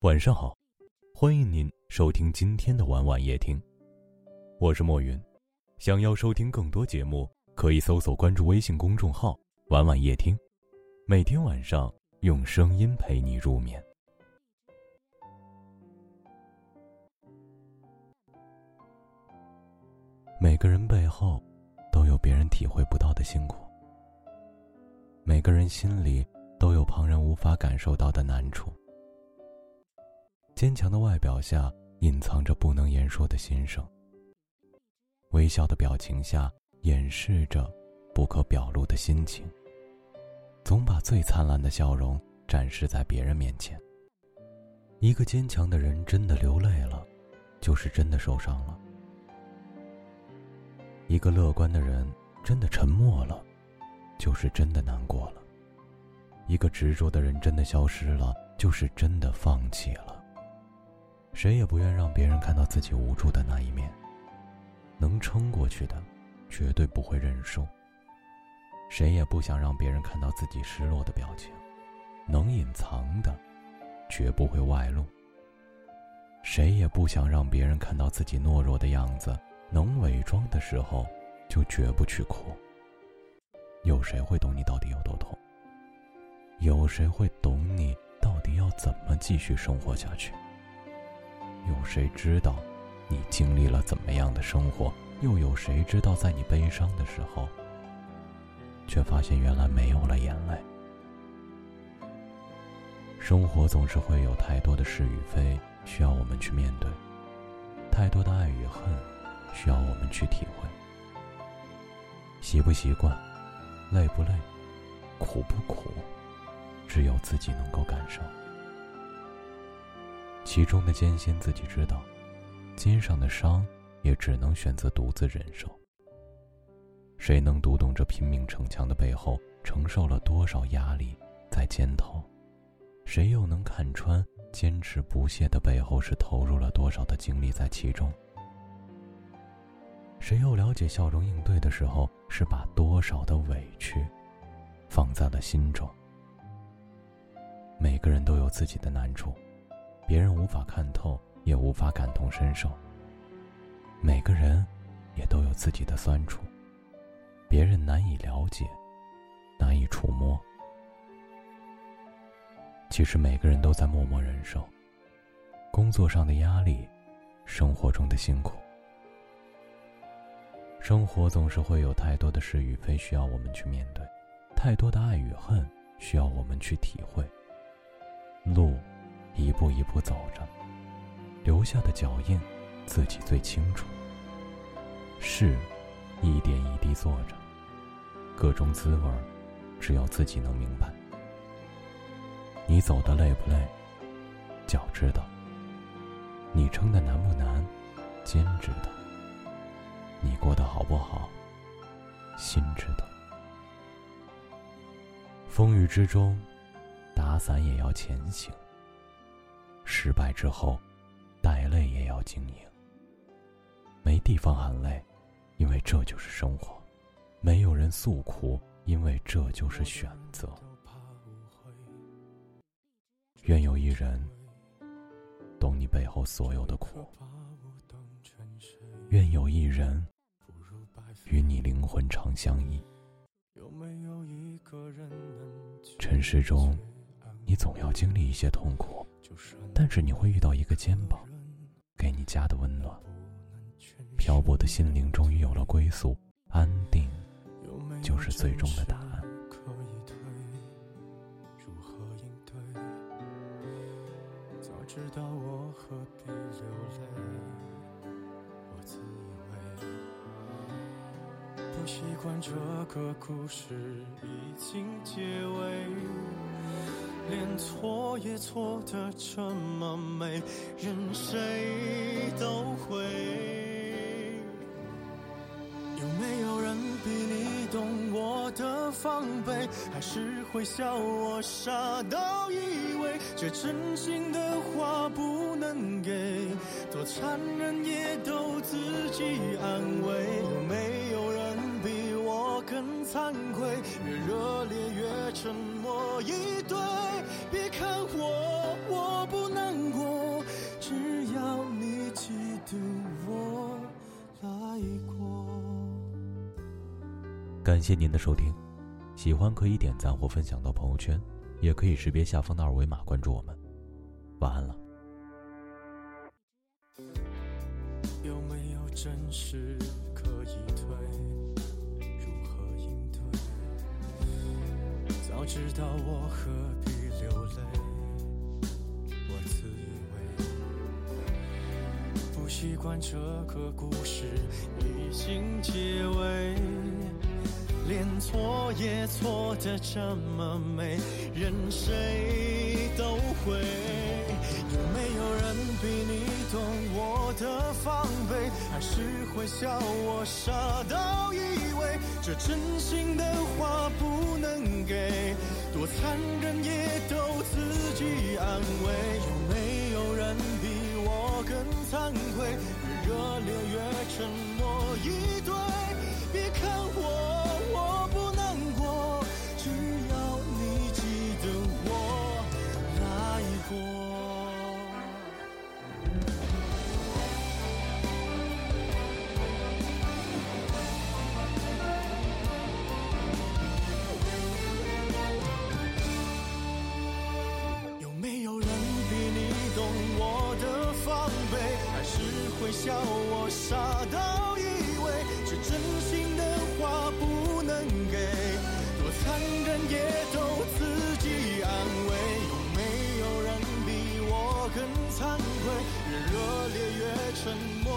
晚上好，欢迎您收听今天的晚晚夜听，我是莫云。想要收听更多节目，可以搜索关注微信公众号“晚晚夜听”，每天晚上用声音陪你入眠。每个人背后都有别人体会不到的辛苦，每个人心里都有旁人无法感受到的难处。坚强的外表下隐藏着不能言说的心声，微笑的表情下掩饰着不可表露的心情。总把最灿烂的笑容展示在别人面前。一个坚强的人真的流泪了，就是真的受伤了；一个乐观的人真的沉默了，就是真的难过了；一个执着的人真的消失了，就是真的放弃了。谁也不愿让别人看到自己无助的那一面。能撑过去的，绝对不会认输。谁也不想让别人看到自己失落的表情。能隐藏的，绝不会外露。谁也不想让别人看到自己懦弱的样子。能伪装的时候，就绝不去哭。有谁会懂你到底有多痛？有谁会懂你到底要怎么继续生活下去？有谁知道，你经历了怎么样的生活？又有谁知道，在你悲伤的时候，却发现原来没有了眼泪？生活总是会有太多的是与非，需要我们去面对；太多的爱与恨，需要我们去体会。习不习惯，累不累，苦不苦，只有自己能够感受。其中的艰辛自己知道，肩上的伤也只能选择独自忍受。谁能读懂这拼命逞强的背后承受了多少压力在肩头？谁又能看穿坚持不懈的背后是投入了多少的精力在其中？谁又了解笑容应对的时候是把多少的委屈放在了心中？每个人都有自己的难处。别人无法看透，也无法感同身受。每个人也都有自己的酸楚，别人难以了解，难以触摸。其实每个人都在默默忍受工作上的压力，生活中的辛苦。生活总是会有太多的是与非需要我们去面对，太多的爱与恨需要我们去体会。路。一步一步走着，留下的脚印，自己最清楚。事，一点一滴做着，各种滋味只有自己能明白。你走的累不累，脚知道；你撑的难不难，肩知道；你过得好不好，心知道。风雨之中，打伞也要前行。失败之后，带泪也要经营。没地方喊累，因为这就是生活；没有人诉苦，因为这就是选择。愿有一人懂你背后所有的苦，愿有一人与你灵魂长相依。尘世中，你总要经历一些痛苦。但是你会遇到一个肩膀，给你家的温暖。漂泊的心灵终于有了归宿，安定就是最终的答案。知道我何必流泪，我自以为不习惯这个故事已经结尾。连错也错的这么美，任谁都会。有没有人比你懂我的防备？还是会笑我傻到以为这真心的话不能给？多残忍也都自己安慰。有没惭愧越热烈越沉默以对别看我我不难过只要你记得我来过。感谢您的收听喜欢可以点赞或分享到朋友圈也可以识别下方的二维码关注我们。晚安了。有没有真实可以退早知道我何必流泪？我自以为不习惯这个故事已经结尾。连错也错的这么美，任谁都会。有没有人比你懂我的防备？还是会笑我傻到以为这真心的？人人也都自己安慰。有没有人比我更惭愧？越热烈越沉默以对。别看我。越热烈越沉默，